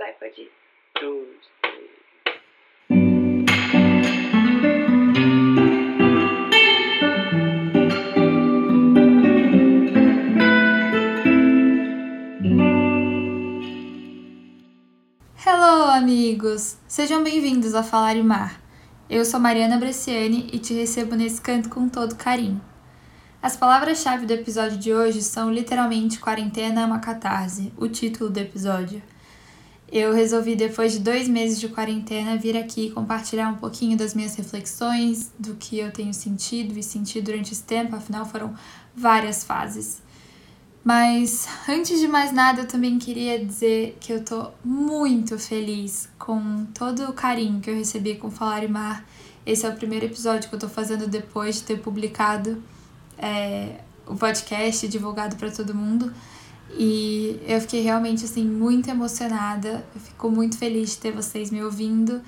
Vai, pode ir. Dois. Hello, amigos! Sejam bem-vindos a Falar e Mar. Eu sou Mariana Bresciani e te recebo nesse canto com todo carinho. As palavras-chave do episódio de hoje são literalmente quarentena é uma catarse, o título do episódio. Eu resolvi, depois de dois meses de quarentena, vir aqui compartilhar um pouquinho das minhas reflexões, do que eu tenho sentido e sentido durante esse tempo, afinal foram várias fases. Mas antes de mais nada, eu também queria dizer que eu tô muito feliz com todo o carinho que eu recebi com Falar e Mar. Esse é o primeiro episódio que eu tô fazendo depois de ter publicado é, o podcast divulgado para todo mundo. E eu fiquei realmente assim muito emocionada. Eu fico muito feliz de ter vocês me ouvindo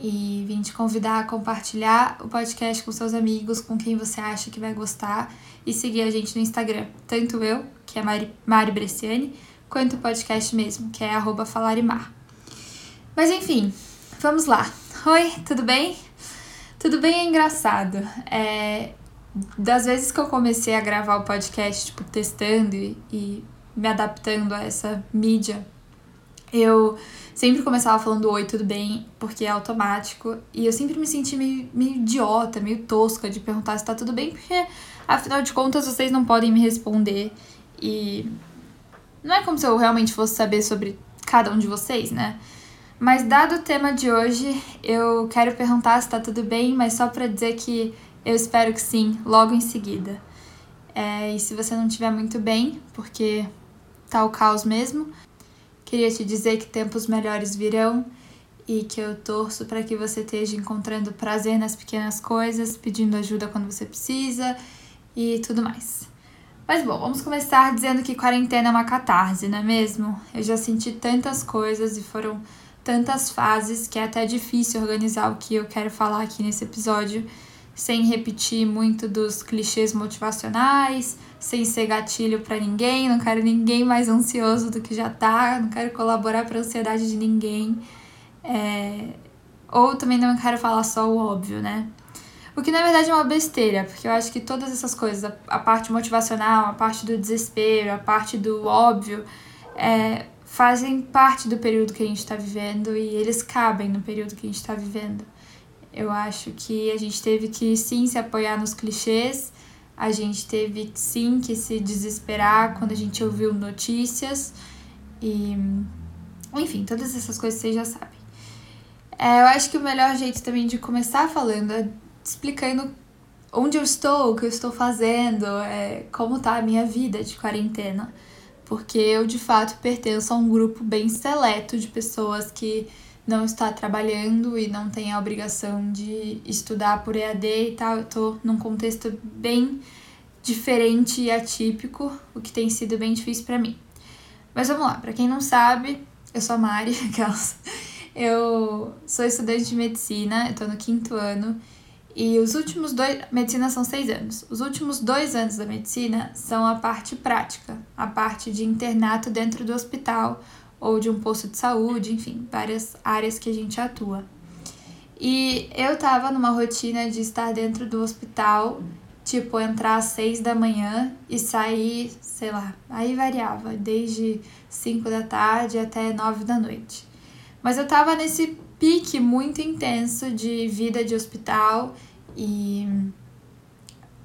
e vim te convidar a compartilhar o podcast com seus amigos, com quem você acha que vai gostar e seguir a gente no Instagram, tanto eu, que é Mari, Mari Bresciani, quanto o podcast mesmo, que é falarimar. Mas enfim, vamos lá. Oi, tudo bem? Tudo bem é engraçado. É, das vezes que eu comecei a gravar o podcast, tipo, testando e, e me adaptando a essa mídia, eu sempre começava falando oi, tudo bem, porque é automático. E eu sempre me senti meio, meio idiota, meio tosca de perguntar se tá tudo bem, porque afinal de contas vocês não podem me responder. E não é como se eu realmente fosse saber sobre cada um de vocês, né? Mas dado o tema de hoje, eu quero perguntar se tá tudo bem, mas só para dizer que eu espero que sim, logo em seguida. É, e se você não estiver muito bem, porque tá o caos mesmo, queria te dizer que tempos melhores virão e que eu torço para que você esteja encontrando prazer nas pequenas coisas, pedindo ajuda quando você precisa e tudo mais. Mas bom, vamos começar dizendo que quarentena é uma catarse, não é mesmo? Eu já senti tantas coisas e foram tantas fases que é até difícil organizar o que eu quero falar aqui nesse episódio sem repetir muito dos clichês motivacionais, sem ser gatilho para ninguém, não quero ninguém mais ansioso do que já tá, não quero colaborar para a ansiedade de ninguém. É... Ou também não quero falar só o óbvio, né? O que na verdade é uma besteira, porque eu acho que todas essas coisas, a parte motivacional, a parte do desespero, a parte do óbvio, é, fazem parte do período que a gente está vivendo e eles cabem no período que a gente está vivendo. Eu acho que a gente teve que sim se apoiar nos clichês, a gente teve sim que se desesperar quando a gente ouviu notícias e enfim, todas essas coisas vocês já sabem. É, eu acho que o melhor jeito também de começar falando é explicando onde eu estou, o que eu estou fazendo, é, como tá a minha vida de quarentena. Porque eu de fato pertenço a um grupo bem seleto de pessoas que não está trabalhando e não tem a obrigação de estudar por EAD e tal. Eu tô num contexto bem diferente e atípico, o que tem sido bem difícil para mim. Mas vamos lá, para quem não sabe, eu sou a Mari, aquelas. Eu sou estudante de medicina, eu tô no quinto ano. E os últimos dois. Medicina são seis anos. Os últimos dois anos da medicina são a parte prática, a parte de internato dentro do hospital, ou de um posto de saúde, enfim, várias áreas que a gente atua. E eu tava numa rotina de estar dentro do hospital, tipo, entrar às seis da manhã e sair, sei lá, aí variava, desde cinco da tarde até nove da noite. Mas eu tava nesse pique muito intenso de vida de hospital e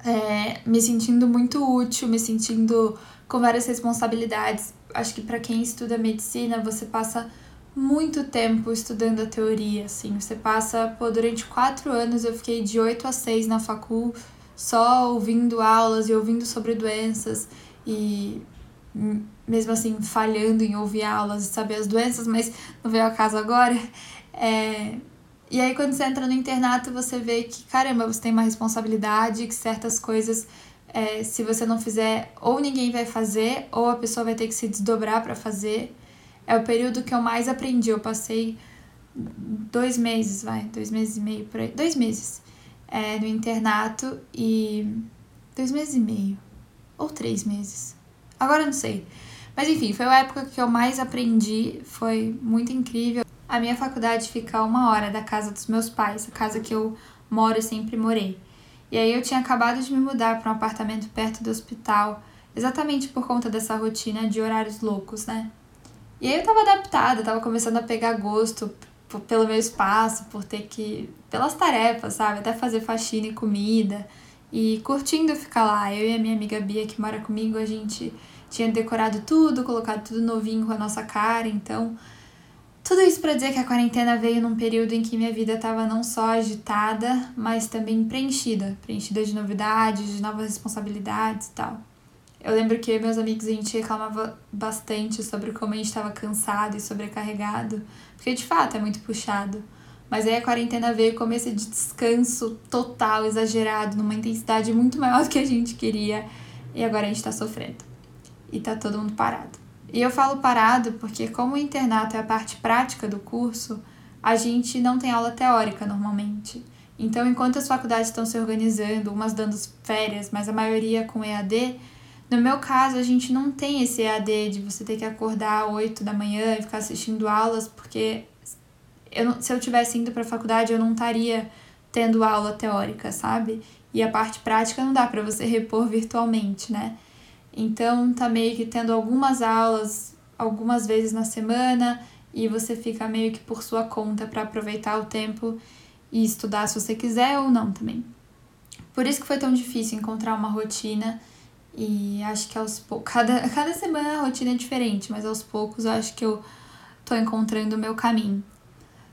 é, me sentindo muito útil, me sentindo com várias responsabilidades acho que para quem estuda medicina, você passa muito tempo estudando a teoria, assim. Você passa, pô, durante quatro anos eu fiquei de 8 a 6 na facul, só ouvindo aulas e ouvindo sobre doenças e mesmo assim falhando em ouvir aulas e saber as doenças, mas não veio a caso agora. É... E aí quando você entra no internato, você vê que, caramba, você tem uma responsabilidade, que certas coisas é, se você não fizer, ou ninguém vai fazer, ou a pessoa vai ter que se desdobrar para fazer. É o período que eu mais aprendi. Eu passei dois meses, vai, dois meses e meio por aí, dois meses é, no internato e dois meses e meio ou três meses. Agora não sei. Mas enfim, foi a época que eu mais aprendi, foi muito incrível. A minha faculdade fica a uma hora da casa dos meus pais, a casa que eu moro e sempre morei. E aí eu tinha acabado de me mudar para um apartamento perto do hospital, exatamente por conta dessa rotina de horários loucos, né? E aí eu tava adaptada, tava começando a pegar gosto pelo meu espaço, por ter que. pelas tarefas, sabe? Até fazer faxina e comida. E curtindo ficar lá. Eu e a minha amiga Bia, que mora comigo, a gente tinha decorado tudo, colocado tudo novinho com a nossa cara, então. Tudo isso para dizer que a quarentena veio num período em que minha vida estava não só agitada, mas também preenchida preenchida de novidades, de novas responsabilidades e tal. Eu lembro que eu e meus amigos a gente reclamava bastante sobre como a gente estava cansado e sobrecarregado, porque de fato é muito puxado. Mas aí a quarentena veio como esse descanso total, exagerado, numa intensidade muito maior do que a gente queria, e agora a gente tá sofrendo e tá todo mundo parado. E eu falo parado porque, como o internato é a parte prática do curso, a gente não tem aula teórica normalmente. Então, enquanto as faculdades estão se organizando, umas dando férias, mas a maioria com EAD, no meu caso, a gente não tem esse EAD de você ter que acordar às 8 da manhã e ficar assistindo aulas, porque eu não, se eu tivesse indo para a faculdade, eu não estaria tendo aula teórica, sabe? E a parte prática não dá para você repor virtualmente, né? Então tá meio que tendo algumas aulas algumas vezes na semana e você fica meio que por sua conta para aproveitar o tempo e estudar se você quiser ou não também. Por isso que foi tão difícil encontrar uma rotina e acho que aos poucos, cada, cada semana a rotina é diferente, mas aos poucos eu acho que eu tô encontrando o meu caminho.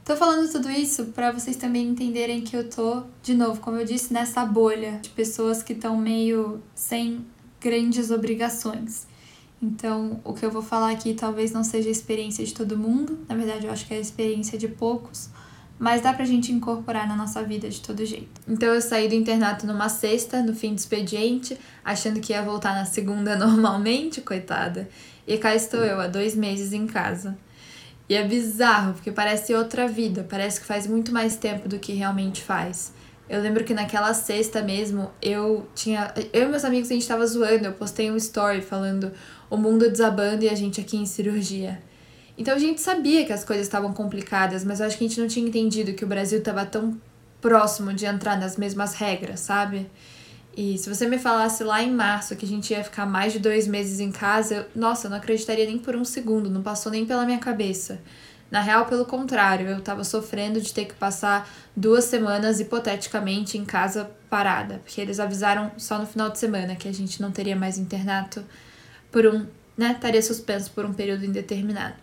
Tô falando tudo isso para vocês também entenderem que eu tô, de novo, como eu disse, nessa bolha de pessoas que estão meio sem grandes obrigações. Então, o que eu vou falar aqui talvez não seja a experiência de todo mundo, na verdade, eu acho que é a experiência de poucos, mas dá pra gente incorporar na nossa vida de todo jeito. Então, eu saí do internato numa sexta, no fim do expediente, achando que ia voltar na segunda normalmente, coitada, e cá estou eu, há dois meses em casa. E é bizarro, porque parece outra vida, parece que faz muito mais tempo do que realmente faz. Eu lembro que naquela sexta mesmo, eu tinha. Eu e meus amigos a gente tava zoando, eu postei um story falando o mundo desabando e a gente aqui em cirurgia. Então a gente sabia que as coisas estavam complicadas, mas eu acho que a gente não tinha entendido que o Brasil tava tão próximo de entrar nas mesmas regras, sabe? E se você me falasse lá em março que a gente ia ficar mais de dois meses em casa, eu, nossa, eu não acreditaria nem por um segundo, não passou nem pela minha cabeça. Na real, pelo contrário, eu tava sofrendo de ter que passar duas semanas, hipoteticamente, em casa parada, porque eles avisaram só no final de semana que a gente não teria mais internato por um, né, estaria suspenso por um período indeterminado.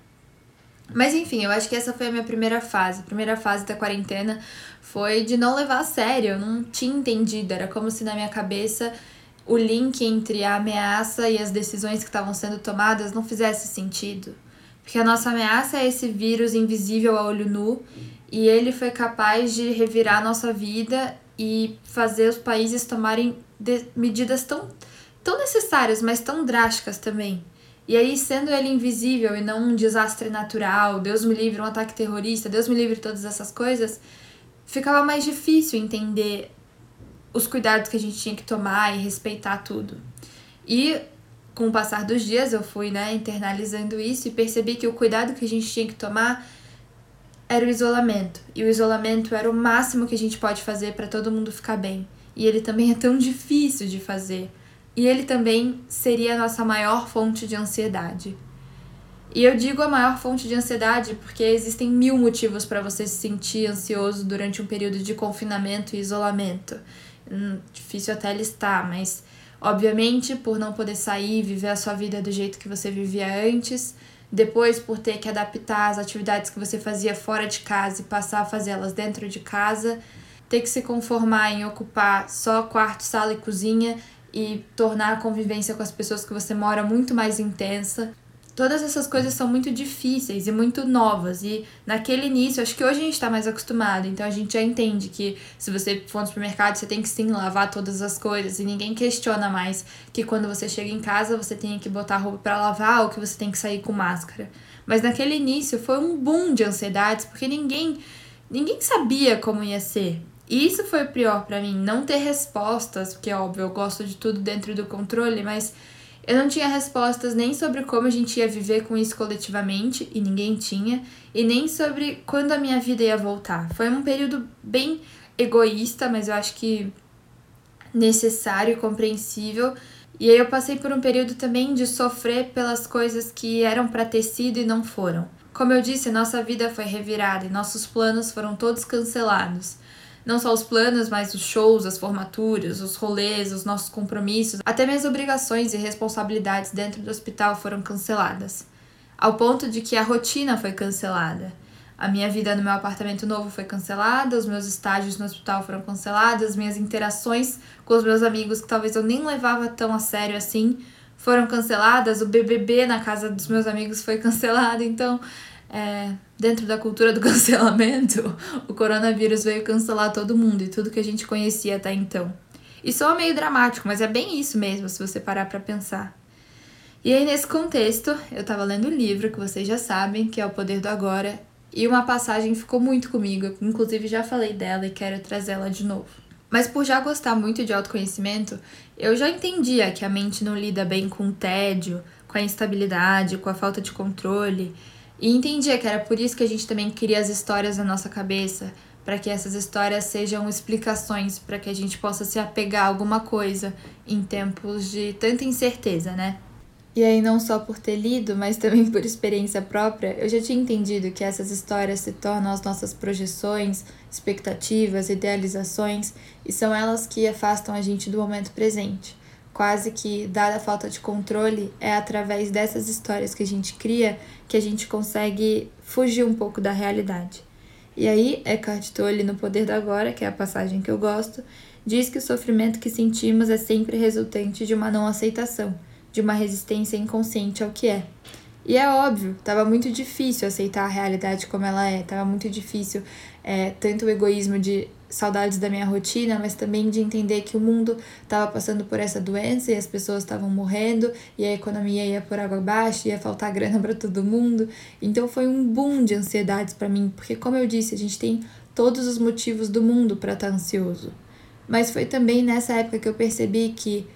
Mas enfim, eu acho que essa foi a minha primeira fase. A primeira fase da quarentena foi de não levar a sério, eu não tinha entendido, era como se na minha cabeça o link entre a ameaça e as decisões que estavam sendo tomadas não fizesse sentido. Porque a nossa ameaça é esse vírus invisível a olho nu e ele foi capaz de revirar a nossa vida e fazer os países tomarem medidas tão, tão necessárias, mas tão drásticas também. E aí, sendo ele invisível e não um desastre natural, Deus me livre, um ataque terrorista, Deus me livre todas essas coisas, ficava mais difícil entender os cuidados que a gente tinha que tomar e respeitar tudo. E com o passar dos dias eu fui, né, internalizando isso e percebi que o cuidado que a gente tinha que tomar era o isolamento. E o isolamento era o máximo que a gente pode fazer para todo mundo ficar bem. E ele também é tão difícil de fazer. E ele também seria a nossa maior fonte de ansiedade. E eu digo a maior fonte de ansiedade porque existem mil motivos para você se sentir ansioso durante um período de confinamento e isolamento. Hum, difícil até listar, mas Obviamente, por não poder sair e viver a sua vida do jeito que você vivia antes, depois por ter que adaptar as atividades que você fazia fora de casa e passar a fazê-las dentro de casa, ter que se conformar em ocupar só quarto, sala e cozinha e tornar a convivência com as pessoas que você mora muito mais intensa. Todas essas coisas são muito difíceis e muito novas. E naquele início, acho que hoje a gente está mais acostumado. Então a gente já entende que se você for no supermercado, você tem que sim lavar todas as coisas. E ninguém questiona mais que quando você chega em casa, você tem que botar roupa para lavar ou que você tem que sair com máscara. Mas naquele início foi um boom de ansiedades, porque ninguém, ninguém sabia como ia ser. E isso foi o pior para mim, não ter respostas, porque óbvio, eu gosto de tudo dentro do controle, mas Eu não tinha respostas nem sobre como a gente ia viver com isso coletivamente, e ninguém tinha, e nem sobre quando a minha vida ia voltar. Foi um período bem egoísta, mas eu acho que necessário e compreensível. E aí eu passei por um período também de sofrer pelas coisas que eram para ter sido e não foram. Como eu disse, nossa vida foi revirada e nossos planos foram todos cancelados. Não só os planos, mas os shows, as formaturas, os rolês, os nossos compromissos, até minhas obrigações e responsabilidades dentro do hospital foram canceladas. Ao ponto de que a rotina foi cancelada. A minha vida no meu apartamento novo foi cancelada, os meus estágios no hospital foram cancelados, as minhas interações com os meus amigos, que talvez eu nem levava tão a sério assim, foram canceladas, o BBB na casa dos meus amigos foi cancelado, então é, dentro da cultura do cancelamento, o coronavírus veio cancelar todo mundo e tudo que a gente conhecia até então. Isso é meio dramático, mas é bem isso mesmo, se você parar para pensar. E aí, nesse contexto, eu tava lendo um livro que vocês já sabem, que é O Poder do Agora, e uma passagem ficou muito comigo, inclusive já falei dela e quero trazê-la de novo. Mas por já gostar muito de autoconhecimento, eu já entendia que a mente não lida bem com o tédio, com a instabilidade, com a falta de controle e entendia que era por isso que a gente também cria as histórias na nossa cabeça, para que essas histórias sejam explicações, para que a gente possa se apegar a alguma coisa em tempos de tanta incerteza, né? E aí, não só por ter lido, mas também por experiência própria, eu já tinha entendido que essas histórias se tornam as nossas projeções, expectativas, idealizações, e são elas que afastam a gente do momento presente quase que, dada a falta de controle, é através dessas histórias que a gente cria que a gente consegue fugir um pouco da realidade. E aí, Eckhart Tolle, no Poder do Agora, que é a passagem que eu gosto, diz que o sofrimento que sentimos é sempre resultante de uma não aceitação, de uma resistência inconsciente ao que é. E é óbvio, estava muito difícil aceitar a realidade como ela é, estava muito difícil é, tanto o egoísmo de saudades da minha rotina, mas também de entender que o mundo estava passando por essa doença e as pessoas estavam morrendo e a economia ia por água abaixo, ia faltar grana para todo mundo. Então foi um boom de ansiedades para mim, porque como eu disse, a gente tem todos os motivos do mundo para estar tá ansioso. Mas foi também nessa época que eu percebi que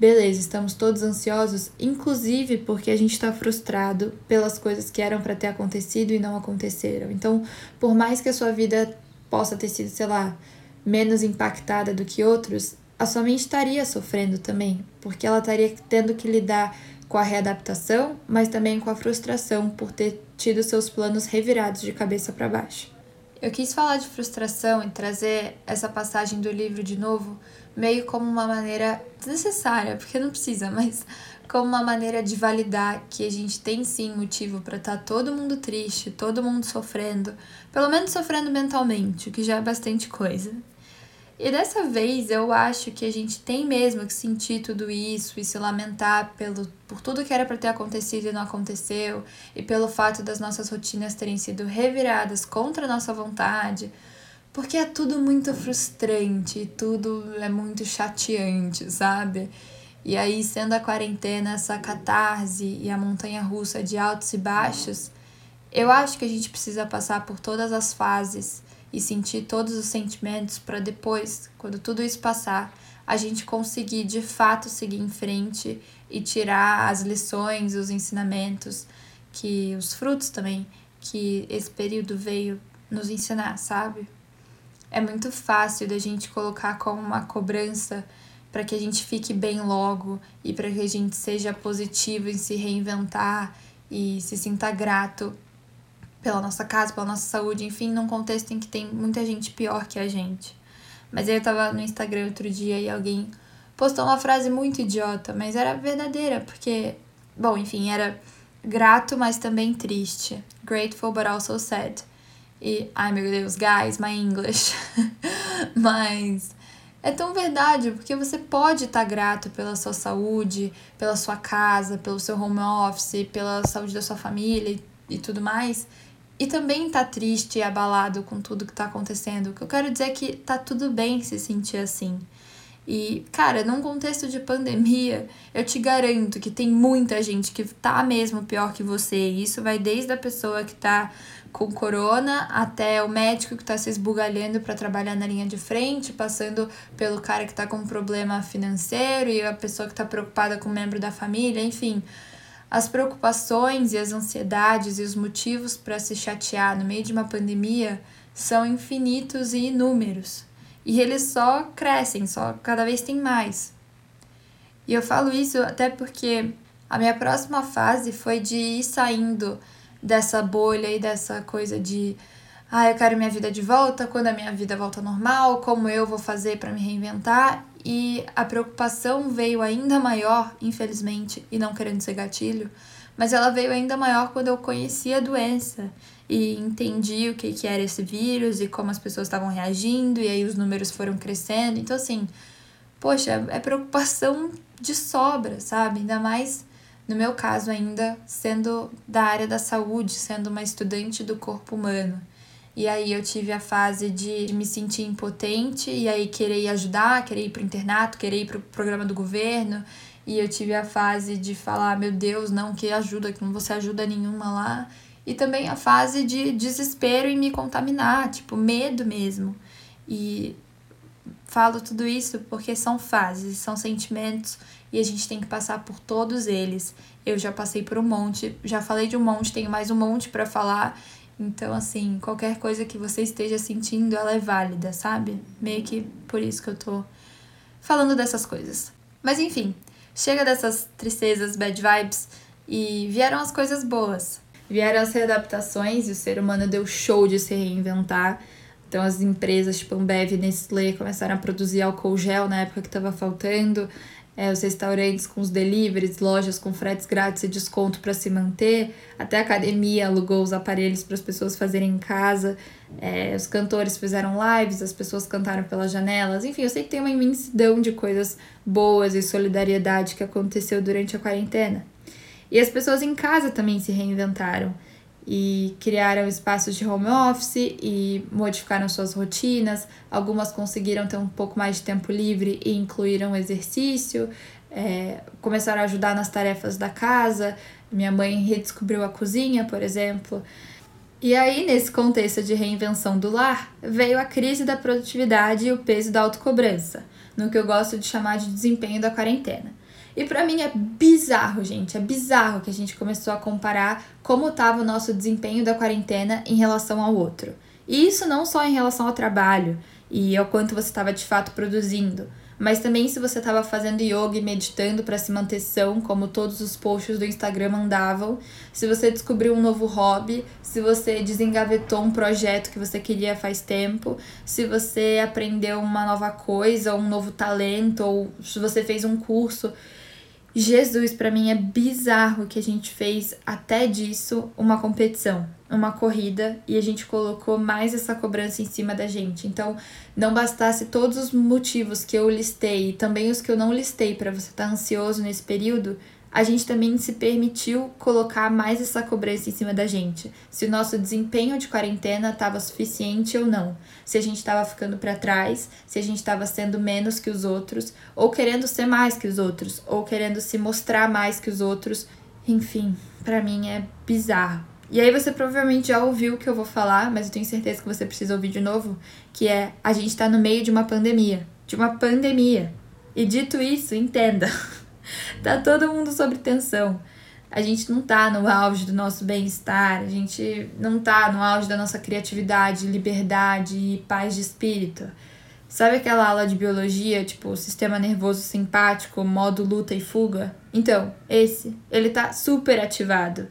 beleza, estamos todos ansiosos, inclusive porque a gente está frustrado pelas coisas que eram para ter acontecido e não aconteceram. Então, por mais que a sua vida possa ter sido, sei lá, menos impactada do que outros, a sua mente estaria sofrendo também, porque ela estaria tendo que lidar com a readaptação, mas também com a frustração por ter tido seus planos revirados de cabeça para baixo. Eu quis falar de frustração e trazer essa passagem do livro de novo, meio como uma maneira desnecessária, porque não precisa, mas como uma maneira de validar que a gente tem sim motivo para estar tá todo mundo triste, todo mundo sofrendo, pelo menos sofrendo mentalmente, o que já é bastante coisa. E dessa vez eu acho que a gente tem mesmo que sentir tudo isso e se lamentar pelo, por tudo que era para ter acontecido e não aconteceu, e pelo fato das nossas rotinas terem sido reviradas contra a nossa vontade, porque é tudo muito frustrante, tudo é muito chateante, sabe? E aí, sendo a quarentena essa catarse e a montanha russa de altos e baixos, eu acho que a gente precisa passar por todas as fases e sentir todos os sentimentos para depois, quando tudo isso passar, a gente conseguir de fato seguir em frente e tirar as lições, os ensinamentos, que os frutos também que esse período veio nos ensinar, sabe? É muito fácil da gente colocar como uma cobrança para que a gente fique bem logo e para que a gente seja positivo em se reinventar e se sinta grato pela nossa casa, pela nossa saúde, enfim, num contexto em que tem muita gente pior que a gente. Mas eu tava no Instagram outro dia e alguém postou uma frase muito idiota, mas era verdadeira, porque, bom, enfim, era grato, mas também triste. Grateful but also sad. E, ai meu Deus, guys, my English. mas é tão verdade, porque você pode estar grato pela sua saúde, pela sua casa, pelo seu home office, pela saúde da sua família e, e tudo mais, e também tá triste e abalado com tudo que está acontecendo. O que eu quero dizer é que tá tudo bem se sentir assim. E, cara, num contexto de pandemia, eu te garanto que tem muita gente que tá mesmo pior que você. E isso vai desde a pessoa que tá com corona até o médico que tá se esbugalhando para trabalhar na linha de frente, passando pelo cara que tá com um problema financeiro e a pessoa que tá preocupada com um membro da família, enfim. As preocupações e as ansiedades e os motivos para se chatear no meio de uma pandemia são infinitos e inúmeros. E eles só crescem, só cada vez tem mais. E eu falo isso até porque a minha próxima fase foi de ir saindo dessa bolha e dessa coisa de ah, eu quero minha vida de volta, quando a minha vida volta normal, como eu vou fazer para me reinventar? E a preocupação veio ainda maior, infelizmente, e não querendo ser gatilho, mas ela veio ainda maior quando eu conheci a doença e entendi o que, que era esse vírus e como as pessoas estavam reagindo, e aí os números foram crescendo. Então, assim, poxa, é preocupação de sobra, sabe? Ainda mais no meu caso, ainda sendo da área da saúde, sendo uma estudante do corpo humano. E aí eu tive a fase de me sentir impotente e aí querer ajudar, querer ir pro internato, querer ir pro programa do governo. E eu tive a fase de falar, meu Deus, não, que ajuda, que não você ajuda nenhuma lá e também a fase de desespero e me contaminar, tipo, medo mesmo. E falo tudo isso porque são fases, são sentimentos e a gente tem que passar por todos eles. Eu já passei por um monte, já falei de um monte, tenho mais um monte para falar. Então, assim, qualquer coisa que você esteja sentindo, ela é válida, sabe? Meio que por isso que eu tô falando dessas coisas. Mas enfim, chega dessas tristezas, bad vibes e vieram as coisas boas. Vieram as readaptações e o ser humano deu show de se reinventar. Então as empresas tipo Ambev Nestlé começaram a produzir álcool gel na época que estava faltando. É, os restaurantes com os deliveries, lojas com fretes grátis e desconto para se manter. Até a academia alugou os aparelhos para as pessoas fazerem em casa. É, os cantores fizeram lives, as pessoas cantaram pelas janelas. Enfim, eu sei que tem uma imensidão de coisas boas e solidariedade que aconteceu durante a quarentena. E as pessoas em casa também se reinventaram e criaram espaços de home office e modificaram suas rotinas. Algumas conseguiram ter um pouco mais de tempo livre e incluíram exercício, é, começaram a ajudar nas tarefas da casa. Minha mãe redescobriu a cozinha, por exemplo. E aí, nesse contexto de reinvenção do lar, veio a crise da produtividade e o peso da autocobrança, no que eu gosto de chamar de desempenho da quarentena. E para mim é bizarro, gente. É bizarro que a gente começou a comparar como estava o nosso desempenho da quarentena em relação ao outro. E isso não só em relação ao trabalho e ao quanto você estava de fato produzindo, mas também se você estava fazendo yoga e meditando para se manter são, como todos os posts do Instagram mandavam, se você descobriu um novo hobby, se você desengavetou um projeto que você queria faz tempo, se você aprendeu uma nova coisa, um novo talento, ou se você fez um curso. Jesus, para mim é bizarro que a gente fez até disso uma competição, uma corrida e a gente colocou mais essa cobrança em cima da gente. Então, não bastasse todos os motivos que eu listei e também os que eu não listei para você estar tá ansioso nesse período, a gente também se permitiu colocar mais essa cobrança em cima da gente. Se o nosso desempenho de quarentena estava suficiente ou não. Se a gente estava ficando para trás, se a gente estava sendo menos que os outros, ou querendo ser mais que os outros, ou querendo se mostrar mais que os outros. Enfim, para mim é bizarro. E aí você provavelmente já ouviu o que eu vou falar, mas eu tenho certeza que você precisa ouvir de novo, que é a gente está no meio de uma pandemia, de uma pandemia. E dito isso, entenda. tá todo mundo sob tensão. A gente não tá no auge do nosso bem-estar, a gente não tá no auge da nossa criatividade, liberdade e paz de espírito. Sabe aquela aula de biologia, tipo sistema nervoso simpático, modo luta e fuga? Então, esse, ele tá super ativado.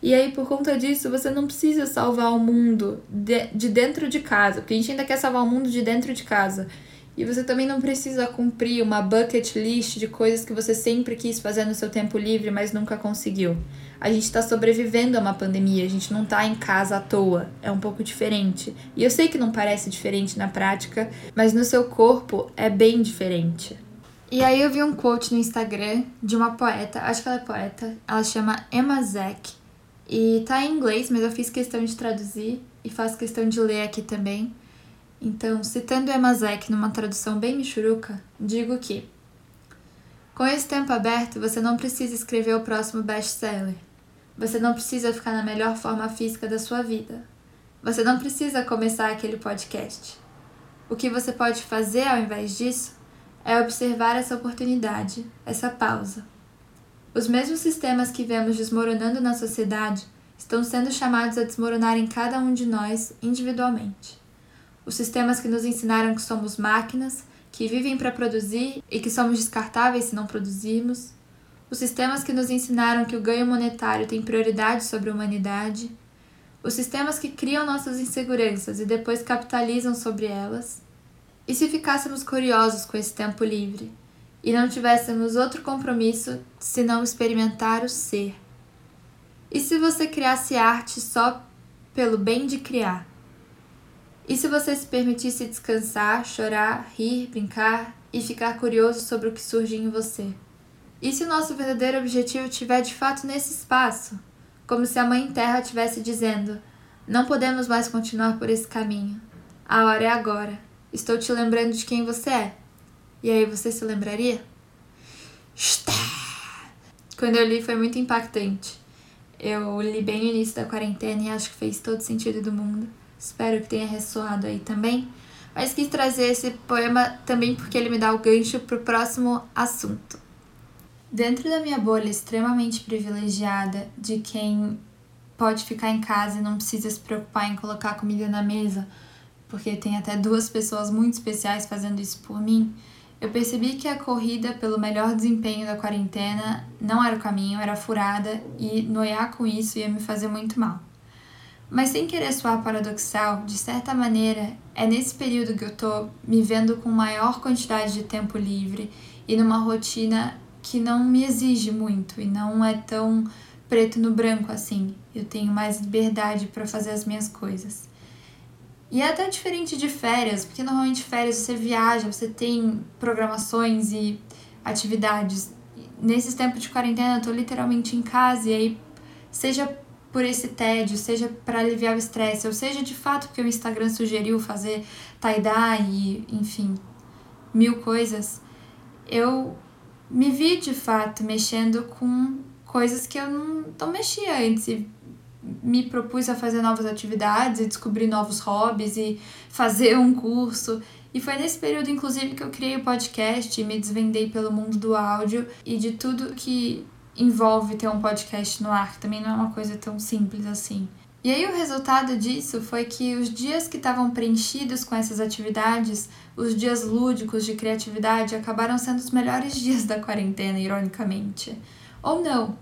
E aí, por conta disso, você não precisa salvar o mundo de, de dentro de casa, porque a gente ainda quer salvar o mundo de dentro de casa. E você também não precisa cumprir uma bucket list de coisas que você sempre quis fazer no seu tempo livre, mas nunca conseguiu. A gente está sobrevivendo a uma pandemia, a gente não está em casa à toa. É um pouco diferente. E eu sei que não parece diferente na prática, mas no seu corpo é bem diferente. E aí eu vi um quote no Instagram de uma poeta, acho que ela é poeta, ela chama Emma Zack. E tá em inglês, mas eu fiz questão de traduzir e faço questão de ler aqui também Então, citando Emazek numa tradução bem michuruca, digo que com esse tempo aberto, você não precisa escrever o próximo best-seller. Você não precisa ficar na melhor forma física da sua vida. Você não precisa começar aquele podcast. O que você pode fazer ao invés disso é observar essa oportunidade, essa pausa. Os mesmos sistemas que vemos desmoronando na sociedade estão sendo chamados a desmoronar em cada um de nós individualmente. Os sistemas que nos ensinaram que somos máquinas, que vivem para produzir e que somos descartáveis se não produzirmos. Os sistemas que nos ensinaram que o ganho monetário tem prioridade sobre a humanidade. Os sistemas que criam nossas inseguranças e depois capitalizam sobre elas. E se ficássemos curiosos com esse tempo livre e não tivéssemos outro compromisso senão experimentar o ser? E se você criasse arte só pelo bem de criar? E se você se permitisse descansar, chorar, rir, brincar e ficar curioso sobre o que surge em você? E se o nosso verdadeiro objetivo estiver de fato nesse espaço? Como se a Mãe Terra estivesse dizendo: Não podemos mais continuar por esse caminho. A hora é agora. Estou te lembrando de quem você é. E aí você se lembraria? Quando eu li foi muito impactante. Eu li bem no início da quarentena e acho que fez todo sentido do mundo. Espero que tenha ressoado aí também. Mas quis trazer esse poema também porque ele me dá o gancho para o próximo assunto. Dentro da minha bolha extremamente privilegiada de quem pode ficar em casa e não precisa se preocupar em colocar comida na mesa, porque tem até duas pessoas muito especiais fazendo isso por mim, eu percebi que a corrida pelo melhor desempenho da quarentena não era o caminho, era furada e noiar com isso ia me fazer muito mal. Mas sem querer soar paradoxal, de certa maneira, é nesse período que eu tô me vendo com maior quantidade de tempo livre e numa rotina que não me exige muito e não é tão preto no branco assim. Eu tenho mais liberdade para fazer as minhas coisas. E é até diferente de férias, porque normalmente férias você viaja, você tem programações e atividades. Nesses tempos de quarentena eu tô literalmente em casa e aí seja por esse tédio, seja para aliviar o estresse, ou seja de fato porque o Instagram sugeriu fazer tie-dye, enfim, mil coisas, eu me vi de fato mexendo com coisas que eu não, não mexia antes. E me propus a fazer novas atividades e descobrir novos hobbies e fazer um curso. E foi nesse período, inclusive, que eu criei o podcast e me desvendei pelo mundo do áudio e de tudo que envolve ter um podcast no ar, que também não é uma coisa tão simples assim. E aí o resultado disso foi que os dias que estavam preenchidos com essas atividades, os dias lúdicos de criatividade, acabaram sendo os melhores dias da quarentena, ironicamente. Ou não,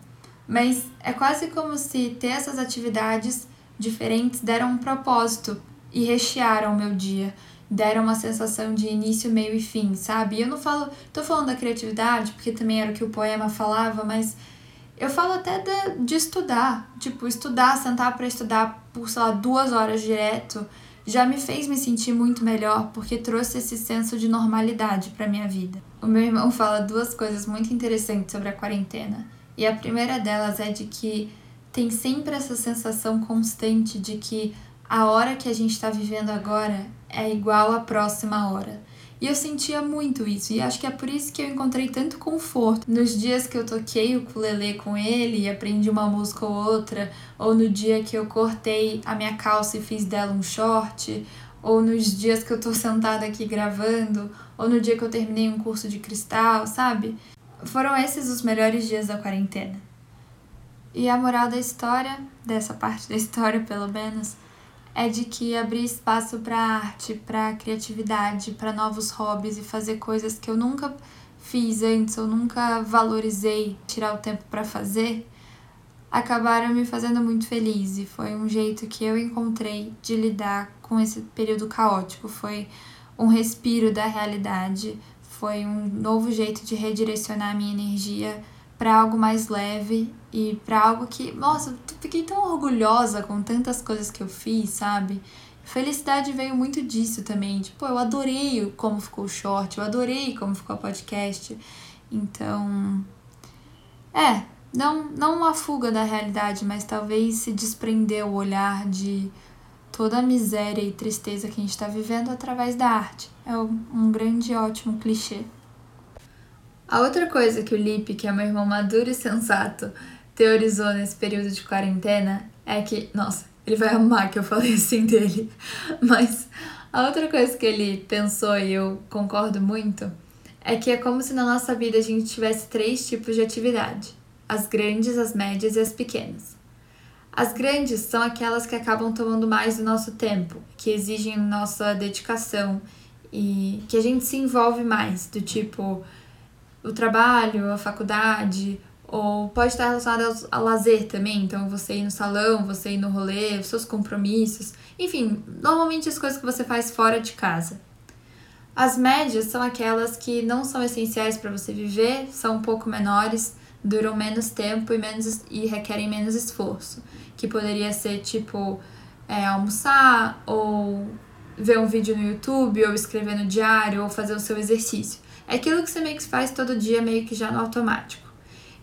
mas é quase como se ter essas atividades diferentes deram um propósito e rechearam o meu dia deram uma sensação de início, meio e fim, sabe? E eu não falo, tô falando da criatividade, porque também era o que o poema falava, mas eu falo até de, de estudar, tipo, estudar, sentar para estudar por, sei lá, duas horas direto, já me fez me sentir muito melhor, porque trouxe esse senso de normalidade para minha vida. O meu irmão fala duas coisas muito interessantes sobre a quarentena, e a primeira delas é de que tem sempre essa sensação constante de que a hora que a gente está vivendo agora é igual à próxima hora. E eu sentia muito isso, e acho que é por isso que eu encontrei tanto conforto nos dias que eu toquei o ukulele com ele e aprendi uma música ou outra, ou no dia que eu cortei a minha calça e fiz dela um short, ou nos dias que eu tô sentada aqui gravando, ou no dia que eu terminei um curso de cristal, sabe? Foram esses os melhores dias da quarentena. E a moral da história, dessa parte da história pelo menos, é de que abrir espaço para arte, para criatividade, para novos hobbies e fazer coisas que eu nunca fiz antes ou nunca valorizei, tirar o tempo para fazer, acabaram me fazendo muito feliz. E foi um jeito que eu encontrei de lidar com esse período caótico, foi um respiro da realidade, foi um novo jeito de redirecionar a minha energia para algo mais leve e para algo que, nossa, eu fiquei tão orgulhosa com tantas coisas que eu fiz, sabe? Felicidade veio muito disso também. Tipo, eu adorei como ficou o short, eu adorei como ficou o podcast. Então, é, não, não uma fuga da realidade, mas talvez se desprender o olhar de toda a miséria e tristeza que a gente está vivendo através da arte. É um grande ótimo clichê. A outra coisa que o Lipe, que é meu irmão maduro e sensato, teorizou nesse período de quarentena é que, nossa, ele vai amar que eu falei assim dele, mas a outra coisa que ele pensou e eu concordo muito é que é como se na nossa vida a gente tivesse três tipos de atividade: as grandes, as médias e as pequenas. As grandes são aquelas que acabam tomando mais do nosso tempo, que exigem nossa dedicação e que a gente se envolve mais, do tipo o trabalho, a faculdade, ou pode estar relacionado ao, lazer também, então você ir no salão, você ir no rolê, os seus compromissos, enfim, normalmente as coisas que você faz fora de casa. As médias são aquelas que não são essenciais para você viver, são um pouco menores, duram menos tempo e, menos, e requerem menos esforço que poderia ser tipo é, almoçar, ou ver um vídeo no YouTube, ou escrever no diário, ou fazer o seu exercício. É aquilo que você meio que faz todo dia, meio que já no automático.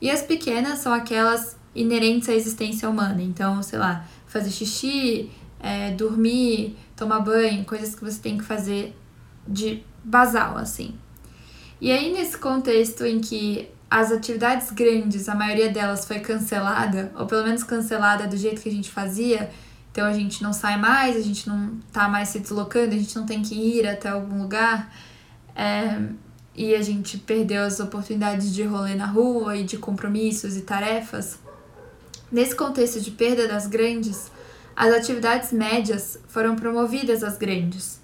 E as pequenas são aquelas inerentes à existência humana. Então, sei lá, fazer xixi, é, dormir, tomar banho, coisas que você tem que fazer de basal, assim. E aí, nesse contexto em que as atividades grandes, a maioria delas foi cancelada, ou pelo menos cancelada do jeito que a gente fazia. Então a gente não sai mais, a gente não tá mais se deslocando, a gente não tem que ir até algum lugar. É, e a gente perdeu as oportunidades de rolê na rua e de compromissos e tarefas. Nesse contexto de perda das grandes, as atividades médias foram promovidas às grandes.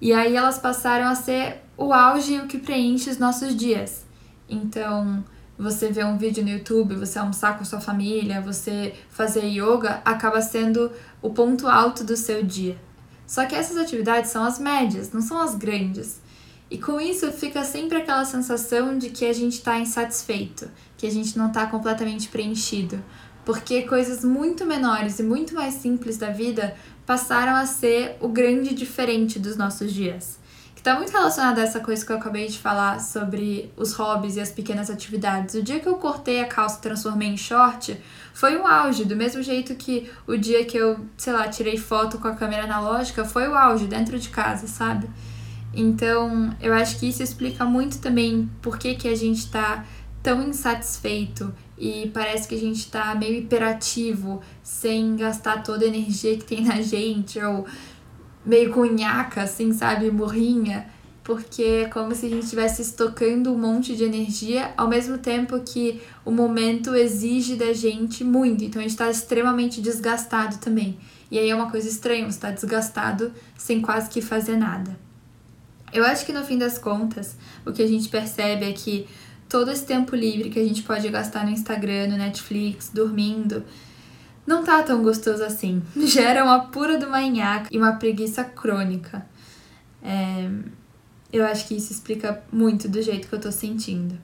E aí elas passaram a ser o auge e o que preenche os nossos dias. Então, você ver um vídeo no YouTube, você almoçar com sua família, você fazer yoga, acaba sendo o ponto alto do seu dia. Só que essas atividades são as médias, não são as grandes. E com isso fica sempre aquela sensação de que a gente está insatisfeito, que a gente não está completamente preenchido, porque coisas muito menores e muito mais simples da vida passaram a ser o grande diferente dos nossos dias que tá muito relacionada a essa coisa que eu acabei de falar sobre os hobbies e as pequenas atividades. O dia que eu cortei a calça e transformei em short foi um auge, do mesmo jeito que o dia que eu, sei lá, tirei foto com a câmera analógica foi o auge dentro de casa, sabe? Então, eu acho que isso explica muito também por que, que a gente tá tão insatisfeito e parece que a gente tá meio hiperativo, sem gastar toda a energia que tem na gente, ou meio cunhaca, assim, sabe? Morrinha. Porque é como se a gente estivesse estocando um monte de energia, ao mesmo tempo que o momento exige da gente muito. Então a gente está extremamente desgastado também. E aí é uma coisa estranha, você está desgastado sem quase que fazer nada. Eu acho que no fim das contas, o que a gente percebe é que todo esse tempo livre que a gente pode gastar no Instagram, no Netflix, dormindo, não tá tão gostoso assim. Gera uma pura do manhaca e uma preguiça crônica. É, eu acho que isso explica muito do jeito que eu tô sentindo.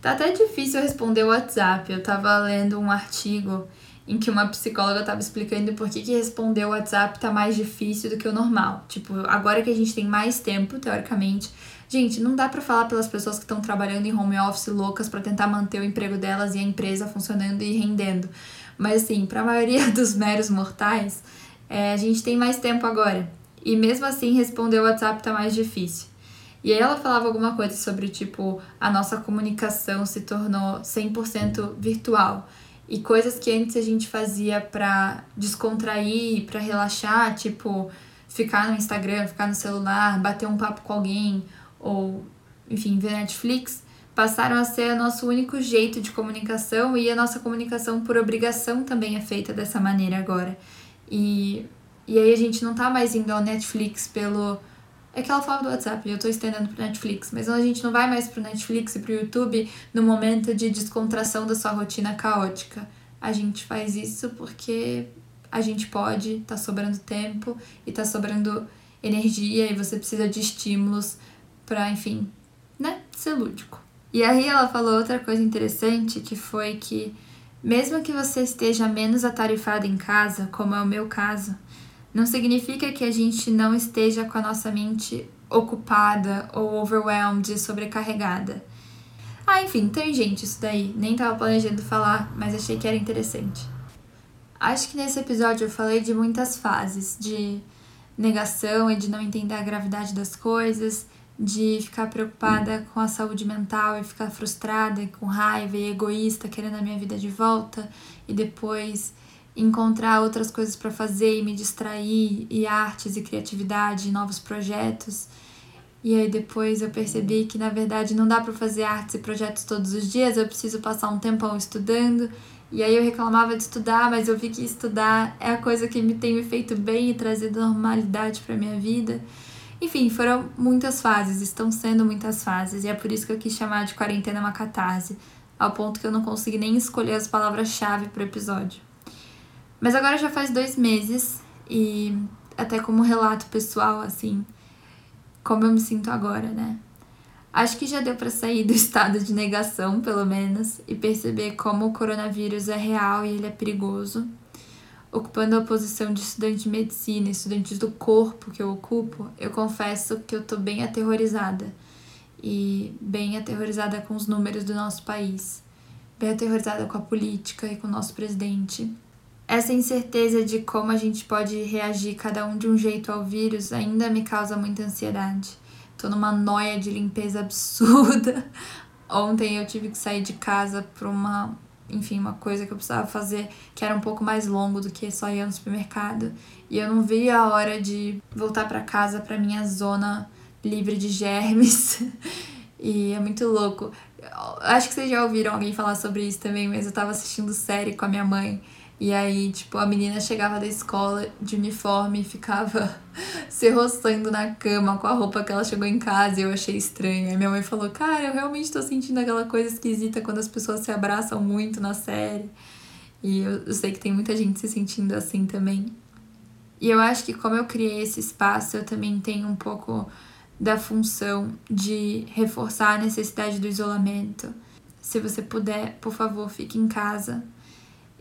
Tá até difícil responder o WhatsApp. Eu tava lendo um artigo em que uma psicóloga tava explicando por que, que responder o WhatsApp tá mais difícil do que o normal. Tipo, agora que a gente tem mais tempo, teoricamente. Gente, não dá para falar pelas pessoas que estão trabalhando em home office loucas para tentar manter o emprego delas e a empresa funcionando e rendendo. Mas assim, para a maioria dos meros mortais, é, a gente tem mais tempo agora. E mesmo assim, responder o WhatsApp tá mais difícil. E aí ela falava alguma coisa sobre, tipo, a nossa comunicação se tornou 100% virtual. E coisas que antes a gente fazia para descontrair, para relaxar, tipo, ficar no Instagram, ficar no celular, bater um papo com alguém, ou, enfim, ver Netflix, passaram a ser nosso único jeito de comunicação e a nossa comunicação por obrigação também é feita dessa maneira agora. E, e aí a gente não tá mais indo ao Netflix pelo. É que ela fala do WhatsApp, eu tô estendendo pro Netflix, mas a gente não vai mais pro Netflix e pro YouTube no momento de descontração da sua rotina caótica. A gente faz isso porque a gente pode, tá sobrando tempo e tá sobrando energia e você precisa de estímulos para, enfim, né, ser lúdico. E aí ela falou outra coisa interessante que foi que mesmo que você esteja menos atarefado em casa, como é o meu caso, não significa que a gente não esteja com a nossa mente ocupada ou overwhelmed, sobrecarregada. Ah, enfim, tangente isso daí. Nem tava planejando falar, mas achei que era interessante. Acho que nesse episódio eu falei de muitas fases, de negação e de não entender a gravidade das coisas, de ficar preocupada com a saúde mental e ficar frustrada com raiva e egoísta, querendo a minha vida de volta e depois encontrar outras coisas para fazer e me distrair e artes e criatividade, e novos projetos. E aí depois eu percebi que na verdade não dá para fazer artes e projetos todos os dias, eu preciso passar um tempão estudando. E aí eu reclamava de estudar, mas eu vi que estudar é a coisa que me tem me feito bem e trazido normalidade para minha vida. Enfim, foram muitas fases, estão sendo muitas fases, e é por isso que eu quis chamar de quarentena uma catarse, ao ponto que eu não consegui nem escolher as palavras-chave para o episódio. Mas agora já faz dois meses, e até como relato pessoal, assim, como eu me sinto agora, né? Acho que já deu para sair do estado de negação, pelo menos, e perceber como o coronavírus é real e ele é perigoso ocupando a posição de estudante de medicina, estudantes do corpo que eu ocupo, eu confesso que eu tô bem aterrorizada. E bem aterrorizada com os números do nosso país. Bem aterrorizada com a política e com o nosso presidente. Essa incerteza de como a gente pode reagir cada um de um jeito ao vírus ainda me causa muita ansiedade. Tô numa noia de limpeza absurda. Ontem eu tive que sair de casa para uma enfim, uma coisa que eu precisava fazer que era um pouco mais longo do que só ir no supermercado. E eu não vi a hora de voltar para casa, para minha zona livre de germes. e é muito louco. Acho que vocês já ouviram alguém falar sobre isso também, mas eu tava assistindo série com a minha mãe e aí, tipo, a menina chegava da escola de uniforme e ficava se roçando na cama com a roupa que ela chegou em casa e eu achei estranho. Aí minha mãe falou: Cara, eu realmente tô sentindo aquela coisa esquisita quando as pessoas se abraçam muito na série. E eu, eu sei que tem muita gente se sentindo assim também. E eu acho que, como eu criei esse espaço, eu também tenho um pouco da função de reforçar a necessidade do isolamento. Se você puder, por favor, fique em casa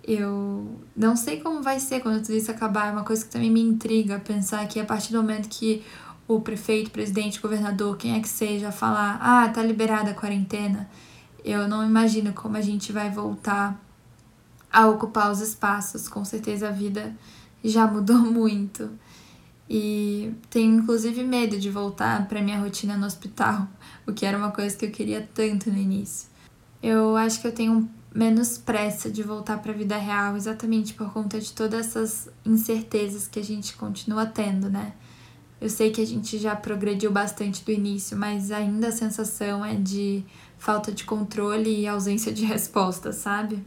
eu não sei como vai ser quando tudo isso acabar. É uma coisa que também me intriga pensar que a partir do momento que o prefeito, presidente, governador, quem é que seja, falar, ah, tá liberada a quarentena, eu não imagino como a gente vai voltar a ocupar os espaços. Com certeza a vida já mudou muito. E tenho inclusive medo de voltar para minha rotina no hospital, o que era uma coisa que eu queria tanto no início. Eu acho que eu tenho menos pressa de voltar para a vida real, exatamente por conta de todas essas incertezas que a gente continua tendo, né? Eu sei que a gente já progrediu bastante do início, mas ainda a sensação é de falta de controle e ausência de resposta, sabe?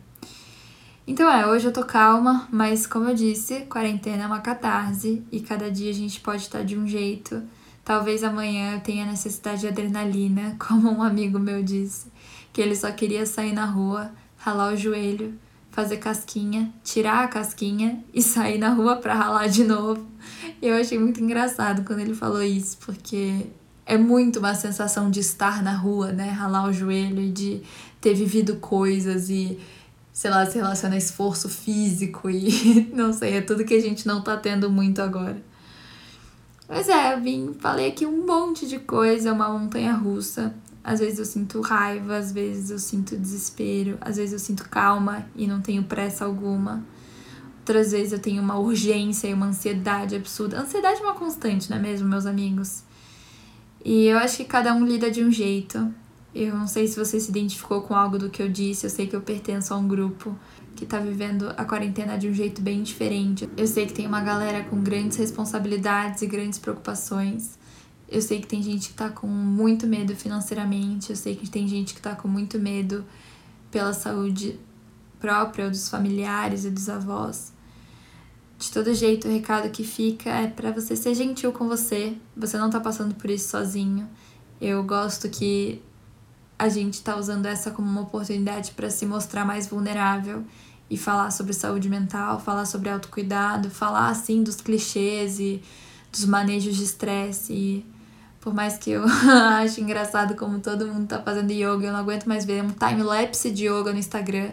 Então é, hoje eu tô calma, mas como eu disse, quarentena é uma catarse e cada dia a gente pode estar de um jeito. Talvez amanhã eu tenha necessidade de adrenalina, como um amigo meu disse, que ele só queria sair na rua, ralar o joelho, fazer casquinha, tirar a casquinha e sair na rua para ralar de novo. Eu achei muito engraçado quando ele falou isso, porque é muito uma sensação de estar na rua, né? Ralar o joelho e de ter vivido coisas e, sei lá, se relaciona a esforço físico e não sei, é tudo que a gente não tá tendo muito agora. Mas é, vim, falei aqui um monte de coisa, uma montanha russa. Às vezes eu sinto raiva, às vezes eu sinto desespero, às vezes eu sinto calma e não tenho pressa alguma. Outras vezes eu tenho uma urgência e uma ansiedade absurda. Ansiedade é uma constante, não é mesmo, meus amigos? E eu acho que cada um lida de um jeito. Eu não sei se você se identificou com algo do que eu disse, eu sei que eu pertenço a um grupo que tá vivendo a quarentena de um jeito bem diferente. Eu sei que tem uma galera com grandes responsabilidades e grandes preocupações. Eu sei que tem gente que tá com muito medo financeiramente, eu sei que tem gente que tá com muito medo pela saúde própria ou dos familiares e dos avós. De todo jeito, o recado que fica é para você ser gentil com você. Você não tá passando por isso sozinho. Eu gosto que a gente tá usando essa como uma oportunidade para se mostrar mais vulnerável e falar sobre saúde mental, falar sobre autocuidado, falar assim dos clichês e dos manejos de estresse por mais que eu ache engraçado como todo mundo tá fazendo yoga, eu não aguento mais ver um time-lapse de yoga no Instagram.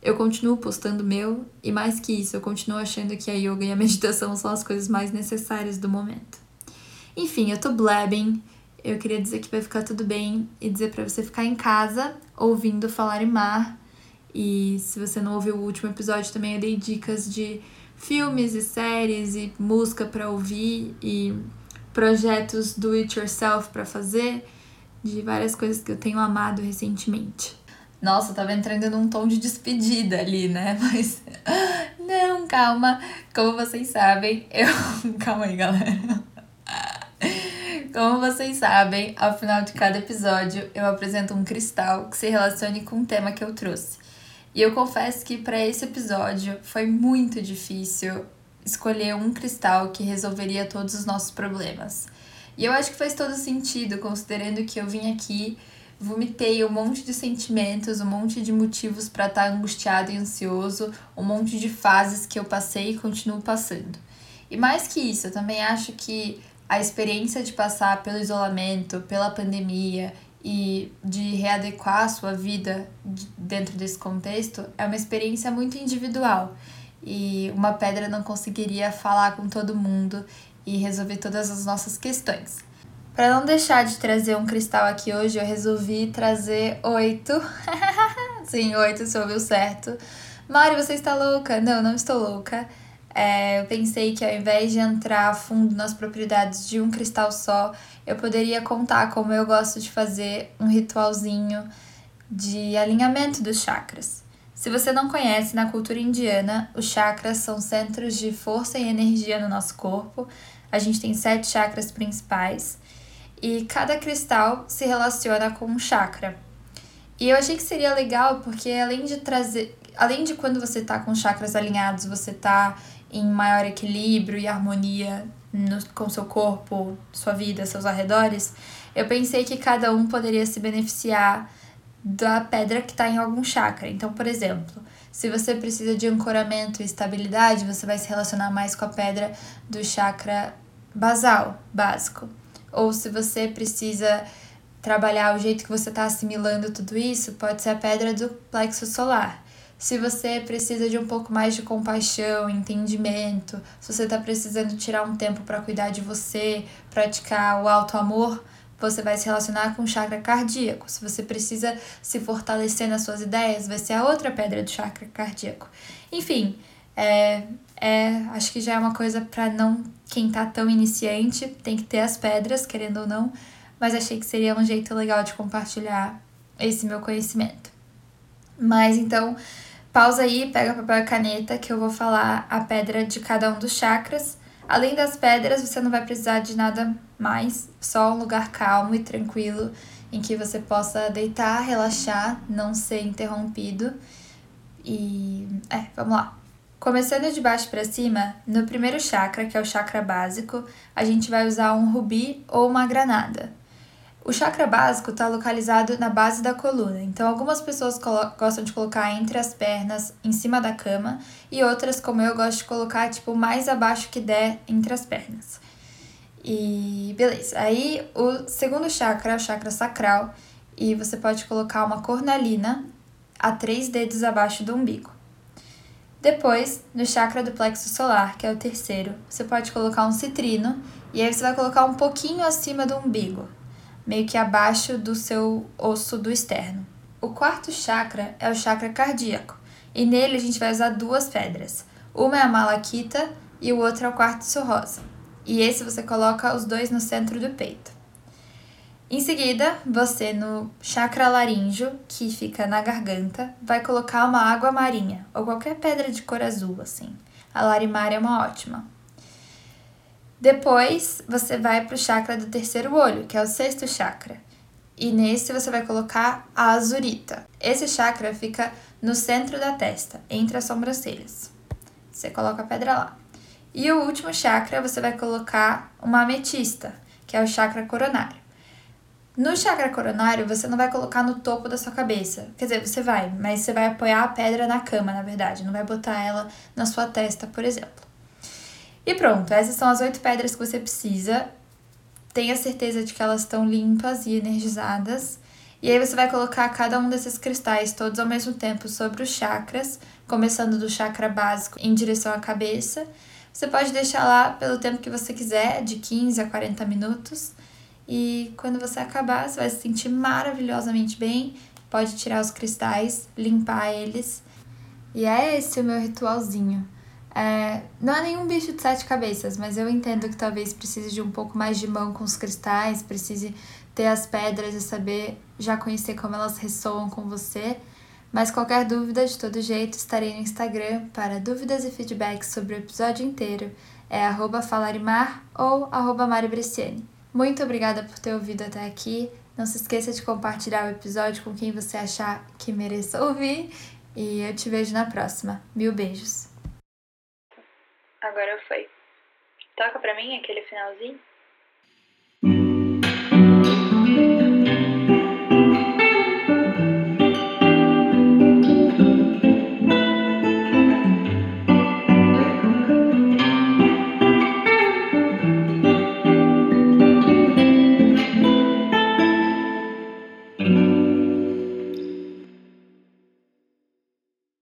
Eu continuo postando meu, e mais que isso, eu continuo achando que a yoga e a meditação são as coisas mais necessárias do momento. Enfim, eu tô blabbing. Eu queria dizer que vai ficar tudo bem e dizer para você ficar em casa ouvindo falar em mar E se você não ouviu o último episódio, também eu dei dicas de filmes e séries e música para ouvir e projetos do it yourself para fazer, de várias coisas que eu tenho amado recentemente. Nossa, tava entrando num tom de despedida ali, né? Mas não, calma. Como vocês sabem, eu calma aí, galera. Como vocês sabem, ao final de cada episódio eu apresento um cristal que se relacione com o tema que eu trouxe. E eu confesso que para esse episódio foi muito difícil escolher um cristal que resolveria todos os nossos problemas. E eu acho que faz todo sentido, considerando que eu vim aqui, vomitei um monte de sentimentos, um monte de motivos para estar tá angustiado e ansioso, um monte de fases que eu passei e continuo passando. E mais que isso, eu também acho que a experiência de passar pelo isolamento, pela pandemia e de readequar a sua vida dentro desse contexto é uma experiência muito individual e uma pedra não conseguiria falar com todo mundo e resolver todas as nossas questões. Para não deixar de trazer um cristal aqui hoje, eu resolvi trazer oito. Sim, oito, você ouviu certo. Mari, você está louca? Não, não estou louca. É, eu pensei que ao invés de entrar a fundo nas propriedades de um cristal só, eu poderia contar como eu gosto de fazer um ritualzinho de alinhamento dos chakras. Se você não conhece, na cultura indiana, os chakras são centros de força e energia no nosso corpo. A gente tem sete chakras principais e cada cristal se relaciona com um chakra. E eu achei que seria legal porque além de trazer, além de quando você tá com chakras alinhados, você tá em maior equilíbrio e harmonia no, com seu corpo, sua vida, seus arredores, eu pensei que cada um poderia se beneficiar da pedra que está em algum chakra. Então, por exemplo, se você precisa de ancoramento e estabilidade, você vai se relacionar mais com a pedra do chakra basal, básico. Ou se você precisa trabalhar o jeito que você está assimilando tudo isso, pode ser a pedra do plexo solar. Se você precisa de um pouco mais de compaixão, entendimento, se você está precisando tirar um tempo para cuidar de você, praticar o alto amor, você vai se relacionar com o chakra cardíaco. Se você precisa se fortalecer nas suas ideias, vai ser a outra pedra do chakra cardíaco. Enfim, é, é, acho que já é uma coisa para não quem tá tão iniciante, tem que ter as pedras, querendo ou não, mas achei que seria um jeito legal de compartilhar esse meu conhecimento. Mas então, pausa aí, pega papel e caneta que eu vou falar a pedra de cada um dos chakras. Além das pedras, você não vai precisar de nada mais, só um lugar calmo e tranquilo em que você possa deitar, relaxar, não ser interrompido. E é, vamos lá. Começando de baixo para cima, no primeiro chakra, que é o chakra básico, a gente vai usar um rubi ou uma granada. O chakra básico está localizado na base da coluna, então algumas pessoas gostam de colocar entre as pernas, em cima da cama, e outras, como eu, gosto de colocar tipo mais abaixo que der entre as pernas. E beleza. Aí o segundo chakra é o chakra sacral, e você pode colocar uma cornalina a três dedos abaixo do umbigo. Depois, no chakra do plexo solar, que é o terceiro, você pode colocar um citrino e aí você vai colocar um pouquinho acima do umbigo, meio que abaixo do seu osso do externo. O quarto chakra é o chakra cardíaco, e nele a gente vai usar duas pedras. Uma é a malaquita e o outro é o quartzo rosa. E esse você coloca os dois no centro do peito. Em seguida, você no chakra laríngeo, que fica na garganta, vai colocar uma água marinha ou qualquer pedra de cor azul assim. A larimária é uma ótima. Depois, você vai para o chakra do terceiro olho, que é o sexto chakra. E nesse você vai colocar a azurita. Esse chakra fica no centro da testa, entre as sobrancelhas. Você coloca a pedra lá. E o último chakra você vai colocar uma ametista, que é o chakra coronário. No chakra coronário, você não vai colocar no topo da sua cabeça. Quer dizer, você vai, mas você vai apoiar a pedra na cama, na verdade. Não vai botar ela na sua testa, por exemplo. E pronto, essas são as oito pedras que você precisa. Tenha certeza de que elas estão limpas e energizadas. E aí você vai colocar cada um desses cristais todos ao mesmo tempo sobre os chakras, começando do chakra básico em direção à cabeça. Você pode deixar lá pelo tempo que você quiser, de 15 a 40 minutos. E quando você acabar, você vai se sentir maravilhosamente bem pode tirar os cristais, limpar eles. E é esse o meu ritualzinho. É, não é nenhum bicho de sete cabeças, mas eu entendo que talvez precise de um pouco mais de mão com os cristais, precise ter as pedras e saber já conhecer como elas ressoam com você. Mas qualquer dúvida, de todo jeito, estarei no Instagram para dúvidas e feedbacks sobre o episódio inteiro. É arroba falarimar ou arroba maribreciane. Muito obrigada por ter ouvido até aqui. Não se esqueça de compartilhar o episódio com quem você achar que mereça ouvir. E eu te vejo na próxima. Mil beijos. Agora foi. Toca pra mim aquele finalzinho.